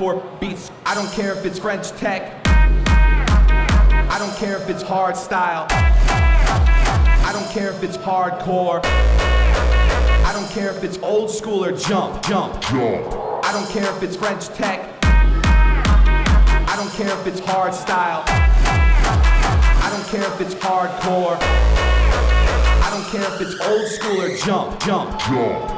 4 beats. I don't care if it's French tech. I don't care if it's hard style. I don't care if it's hardcore. I don't care if it's old school or jump, jump, jump. I don't care if it's French tech. I don't care if it's hard style. I don't care if it's hardcore. I don't care if it's old school or jump, jump, jump.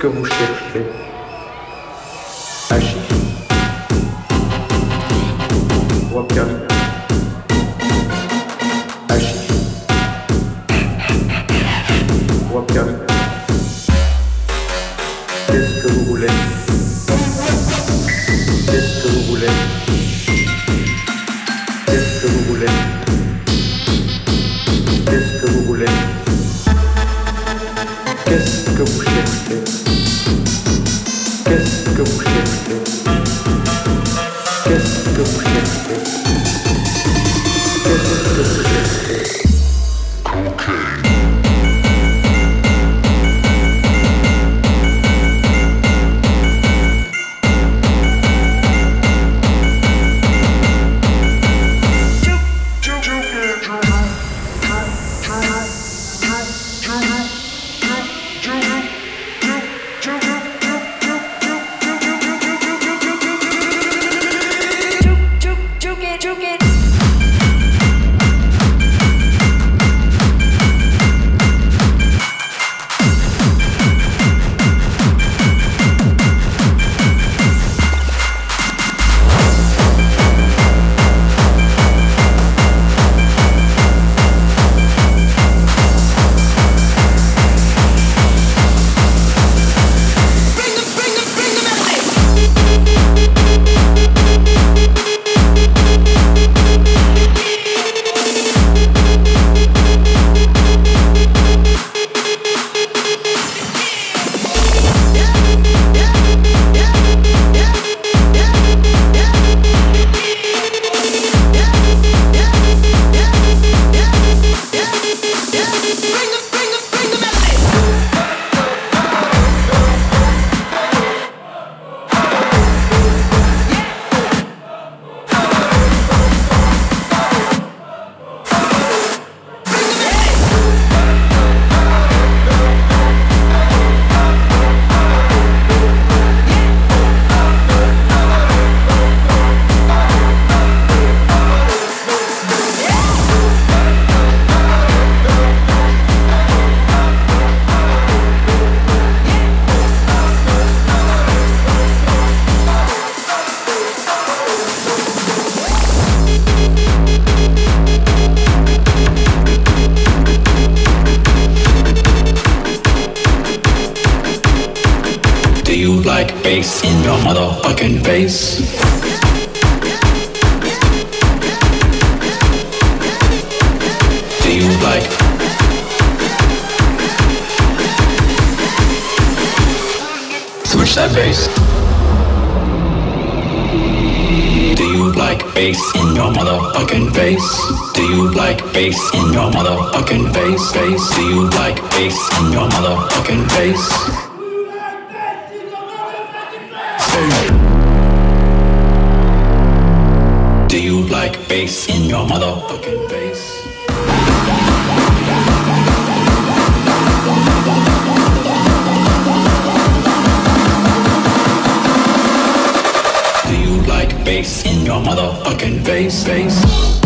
Que vous cherchez Agir. Waka. in your motherfucking face. Switch that bass. Do you like bass in your motherfucking face? Do you like bass in your motherfucking face? Face. Do you like bass in your motherfucking face? face, in your motherfucking face. Do you like bass in your motherfucking face, face?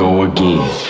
Go again.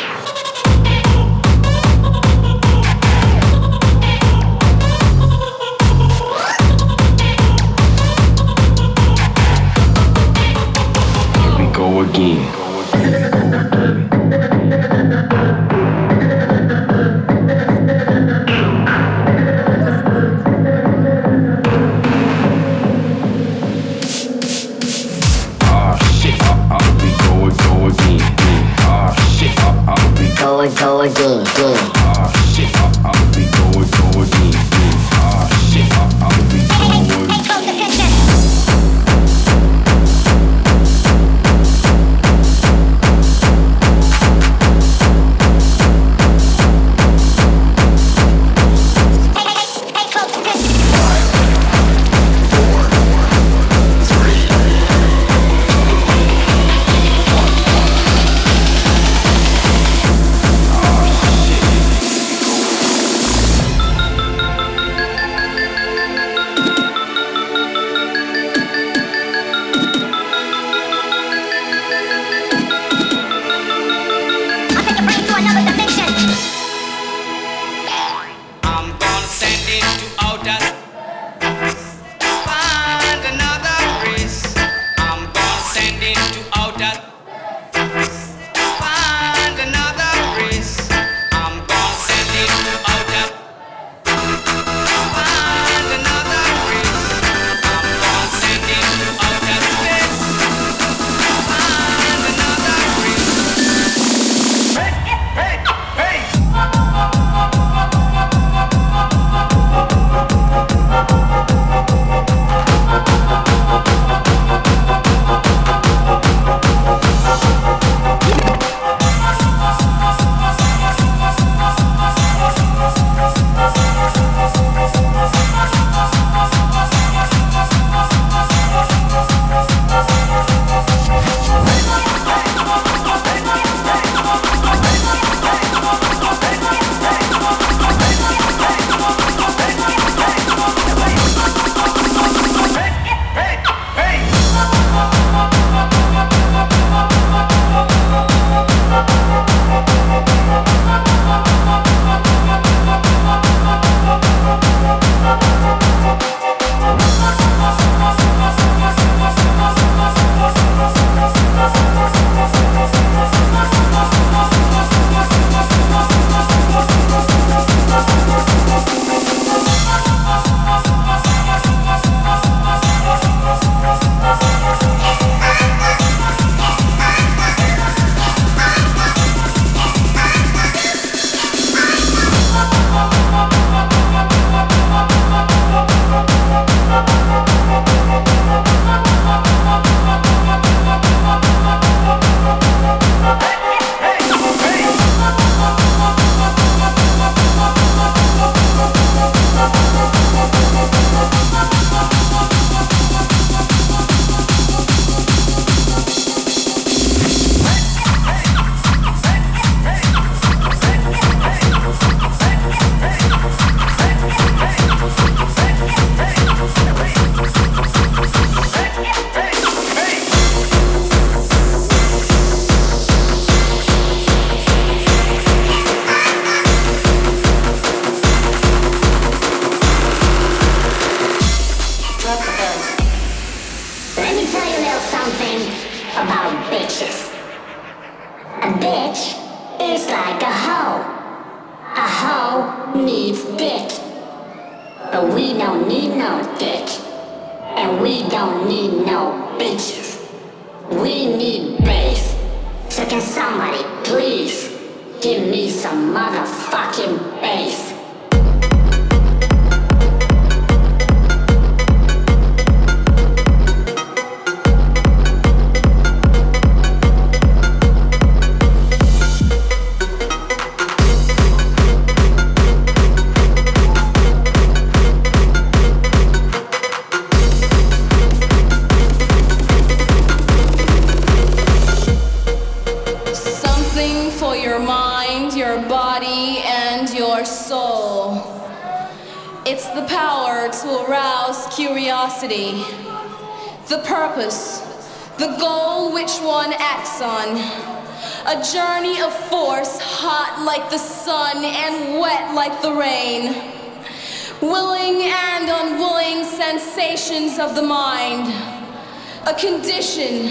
Condition,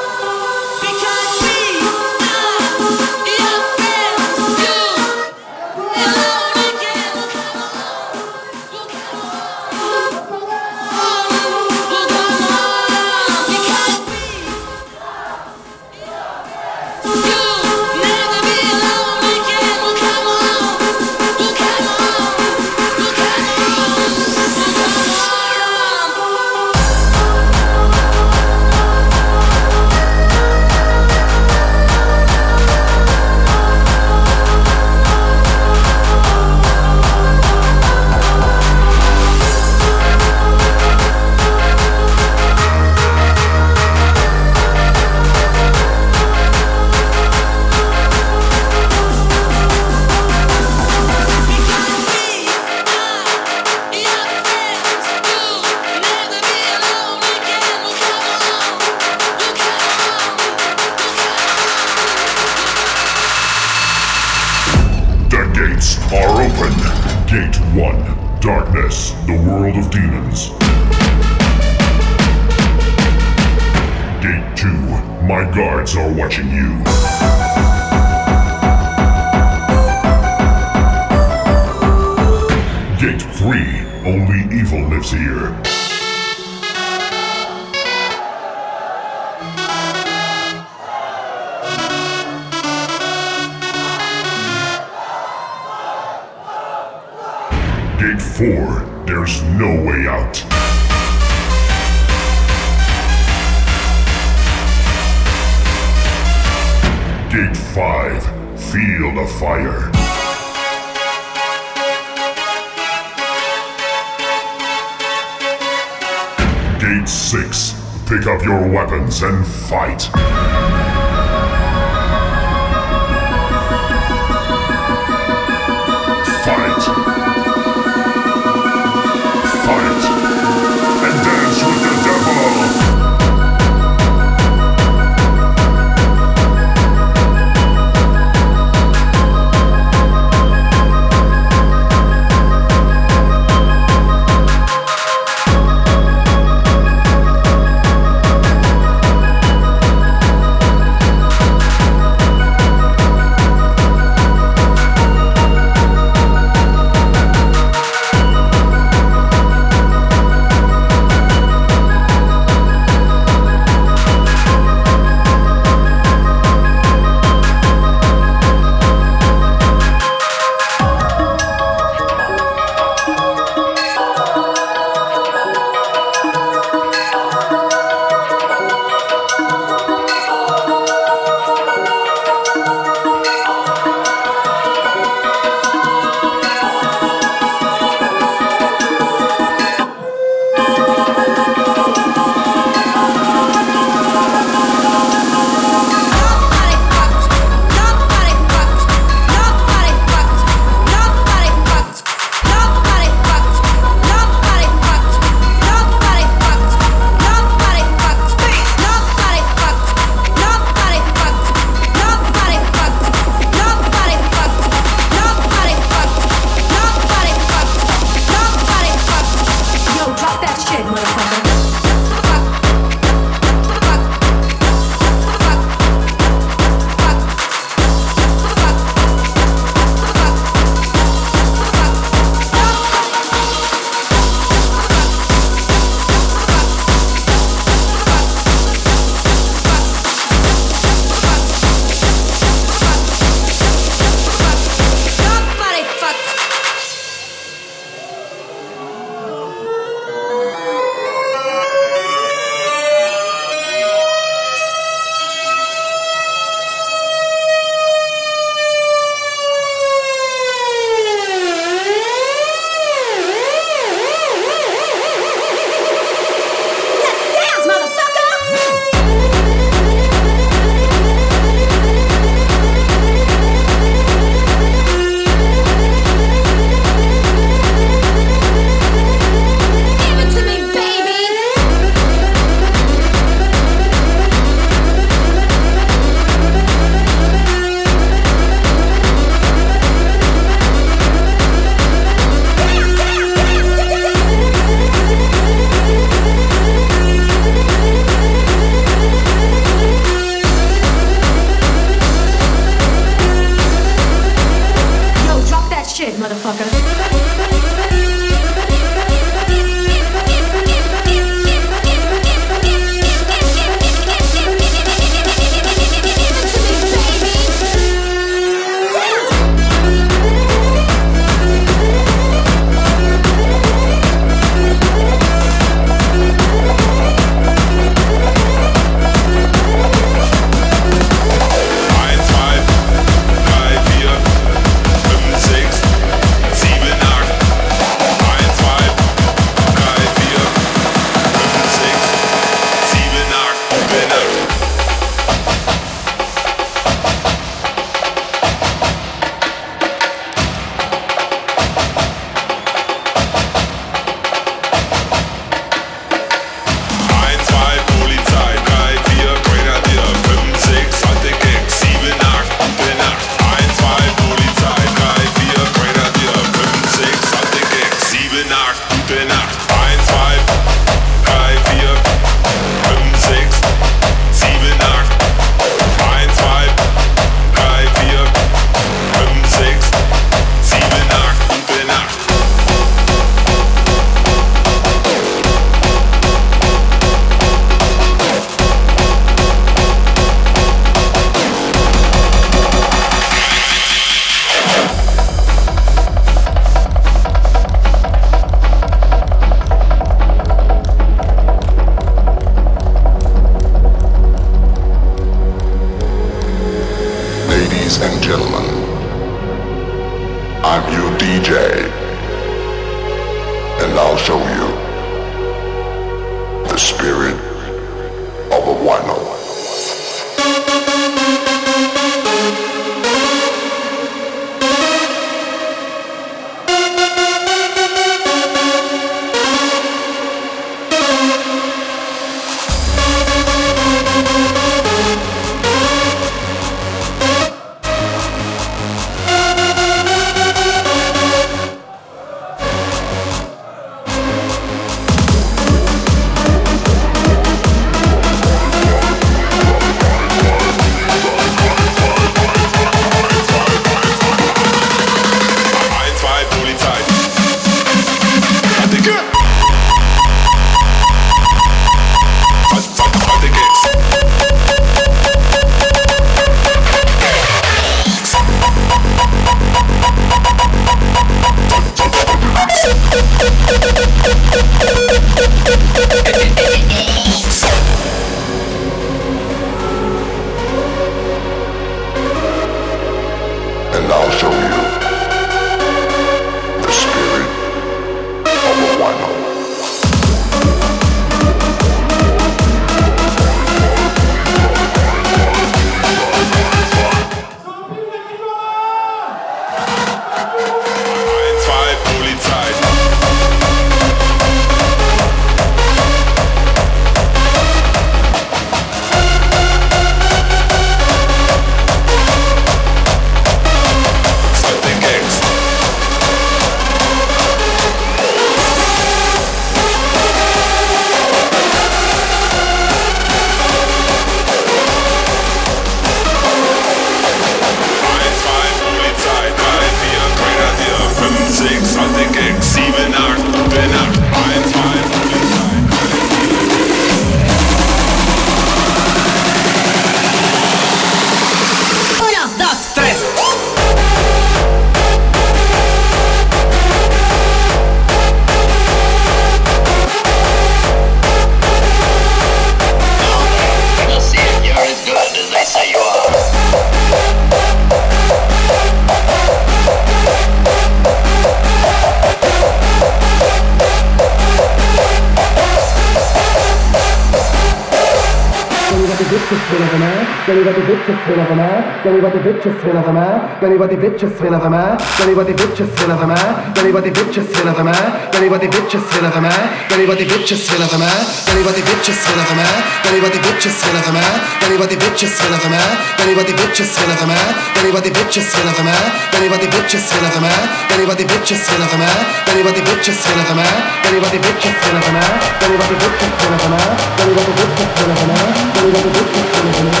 anybody bitches swing of a man, anybody bitches swing of a man, anybody bitches swing of a man, anybody bitches swing of a man, anybody bitches swing of a man, anybody bitches swing of a man, anybody bitches swing of a man, anybody bitches swing of a man, anybody bitches swing of a man, anybody bitches swing of a man, anybody bitches swing of a man, anybody bitches swing of a man, anybody bitches swing of a man, anybody bitches swing of a man, anybody bitches swing of a man, anybody bitches swing of a man, anybody bitches swing of a man, anybody bitches swing of a man, anybody bitches swing of a man.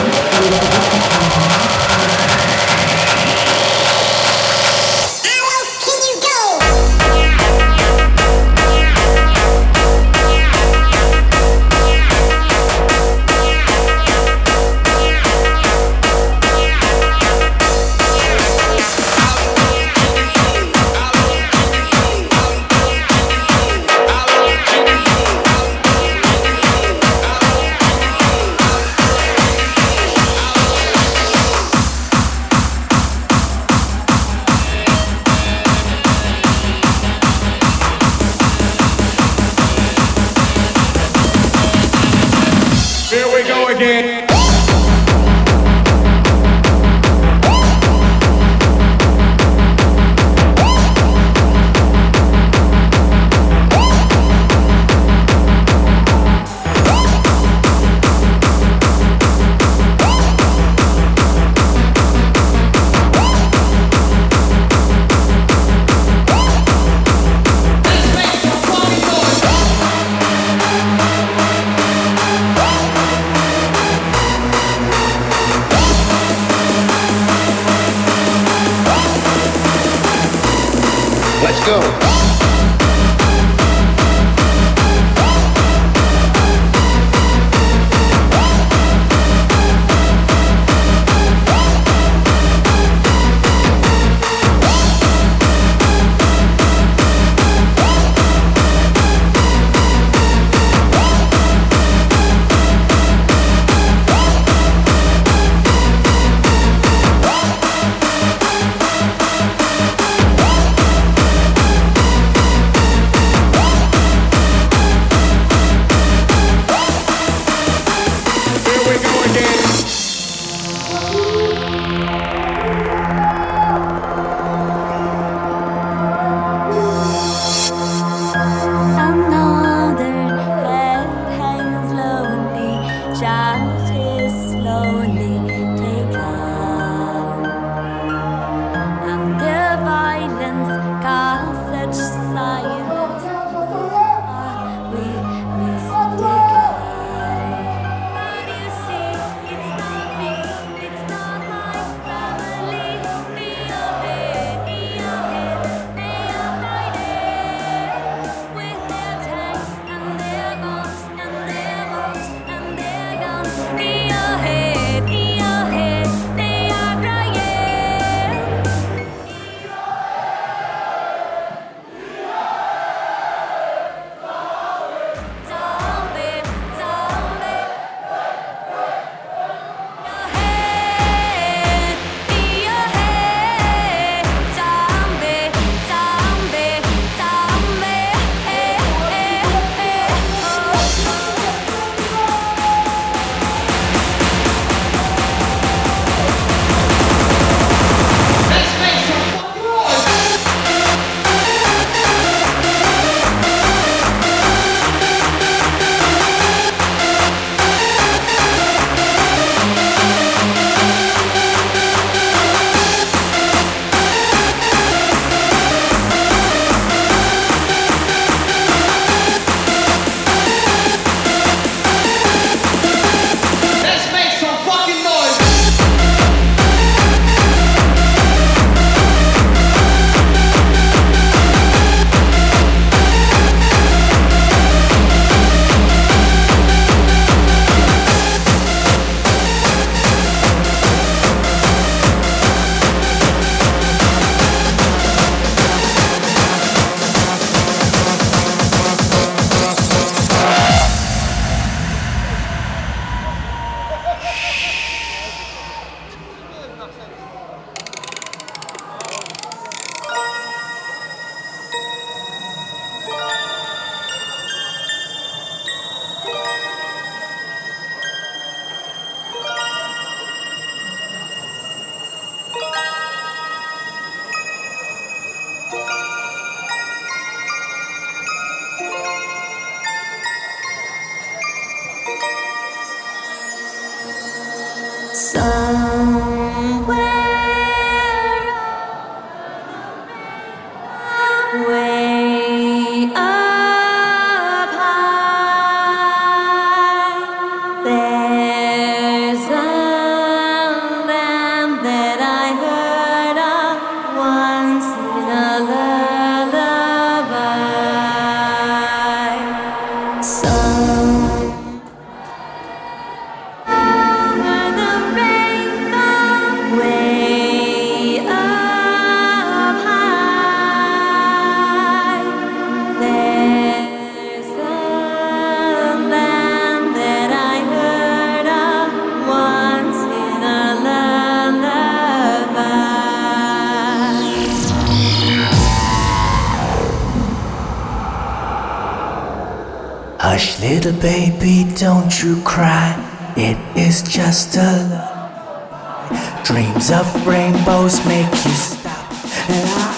Little baby, don't you cry. It is just a love. Dreams of rainbows make you stop.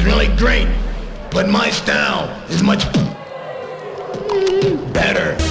is really great, but my style is much better.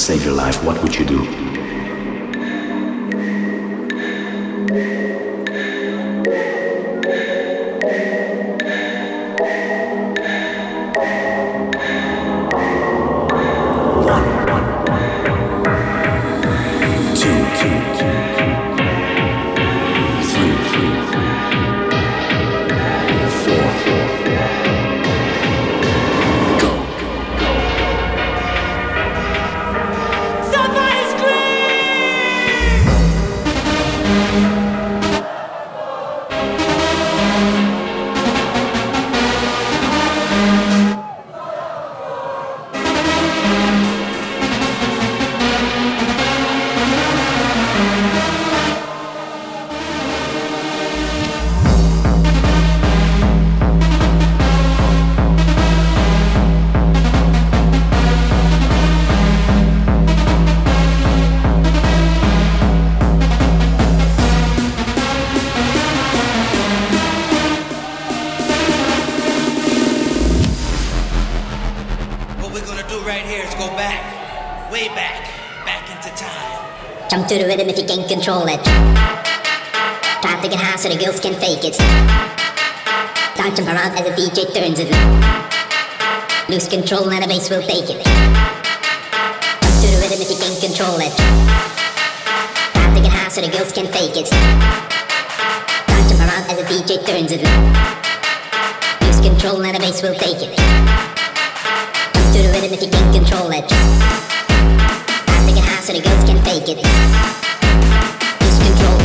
Save your life, what would you do? To the rhythm if you can't control it. Try to get high so the girls can fake it. Don't jump around as the DJ turns it. Lose control and the bass will take it. Jump to the rhythm if you can't control it. Try to get high so the girls can fake it. Don't jump around as the DJ turns it. Lose control and the bass will take it. Jump to the rhythm if you can't control it. So the girls can fake it. Lose control,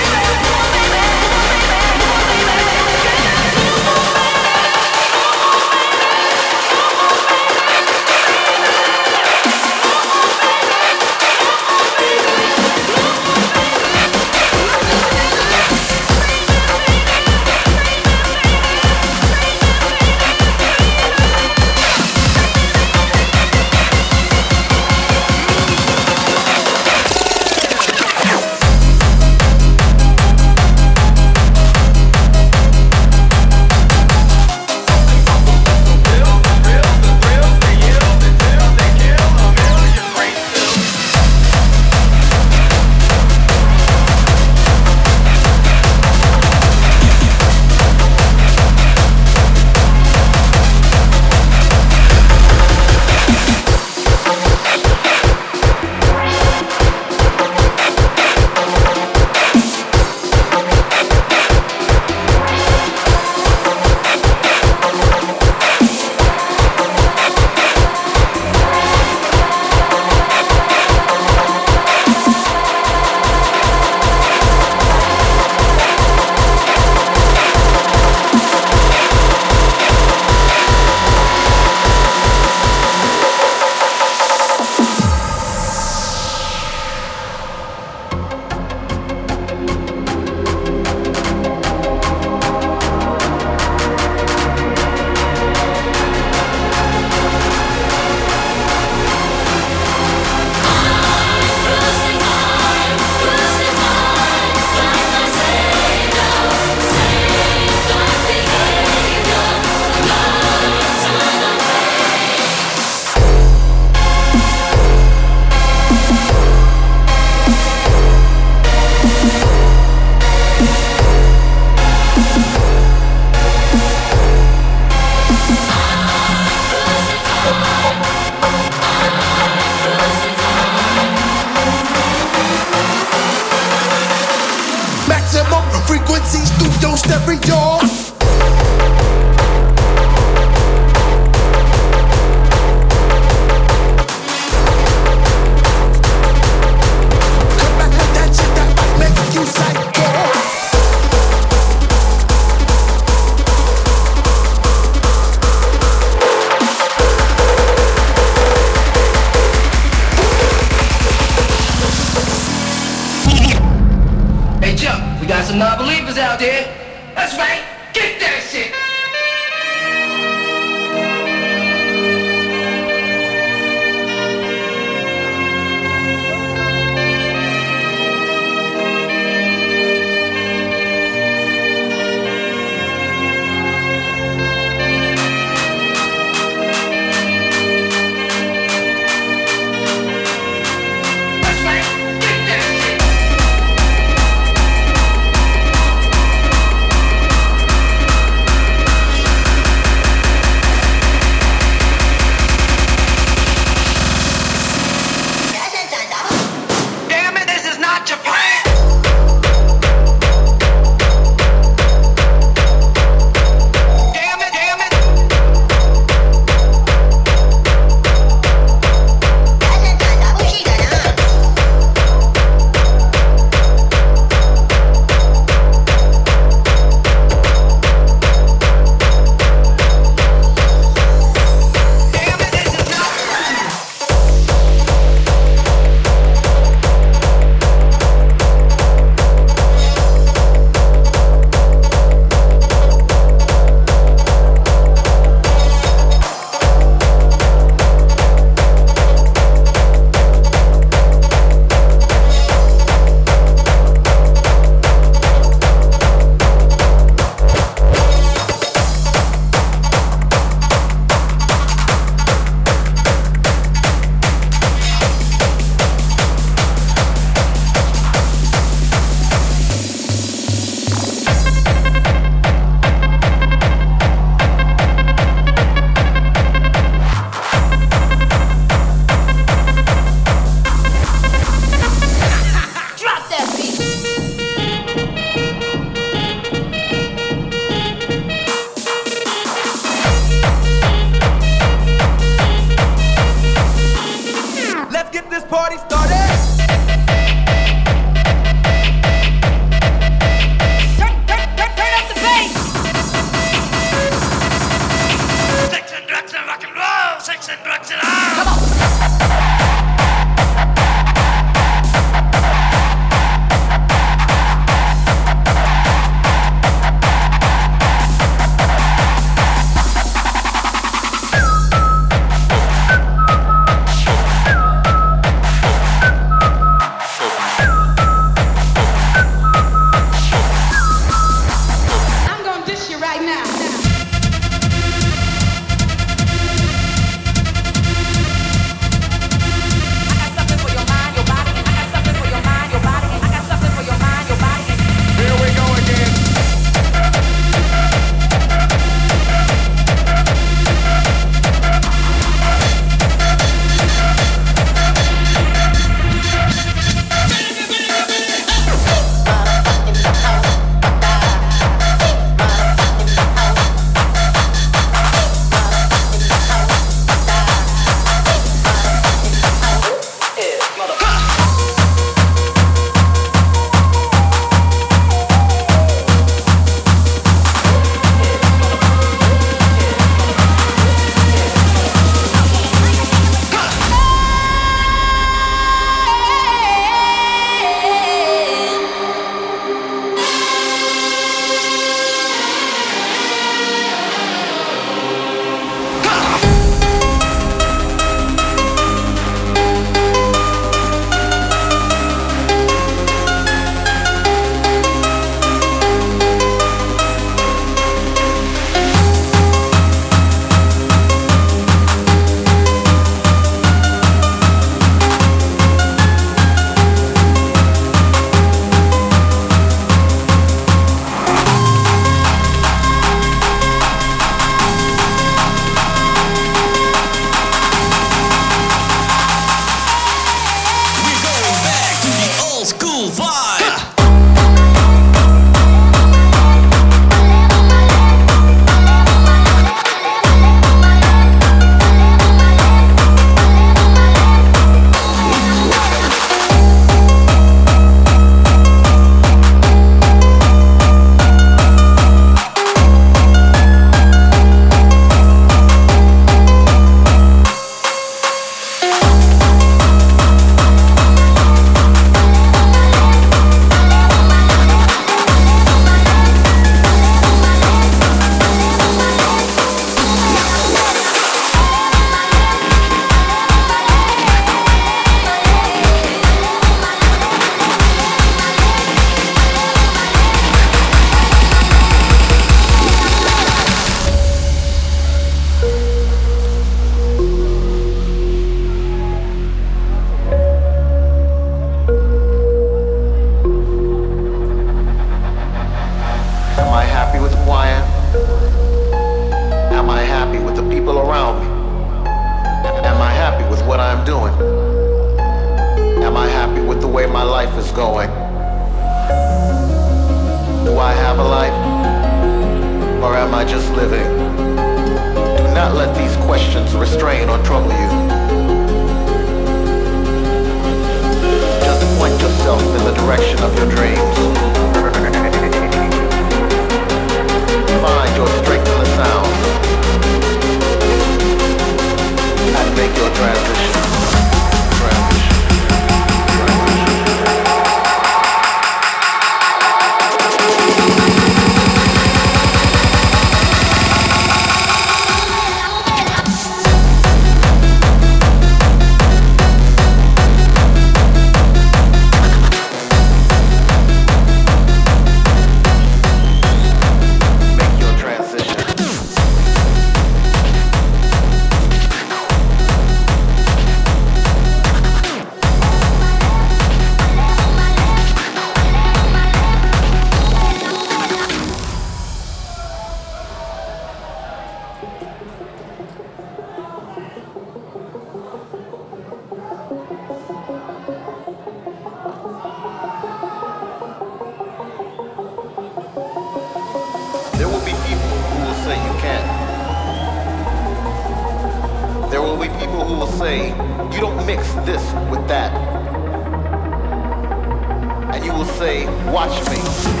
say, watch me.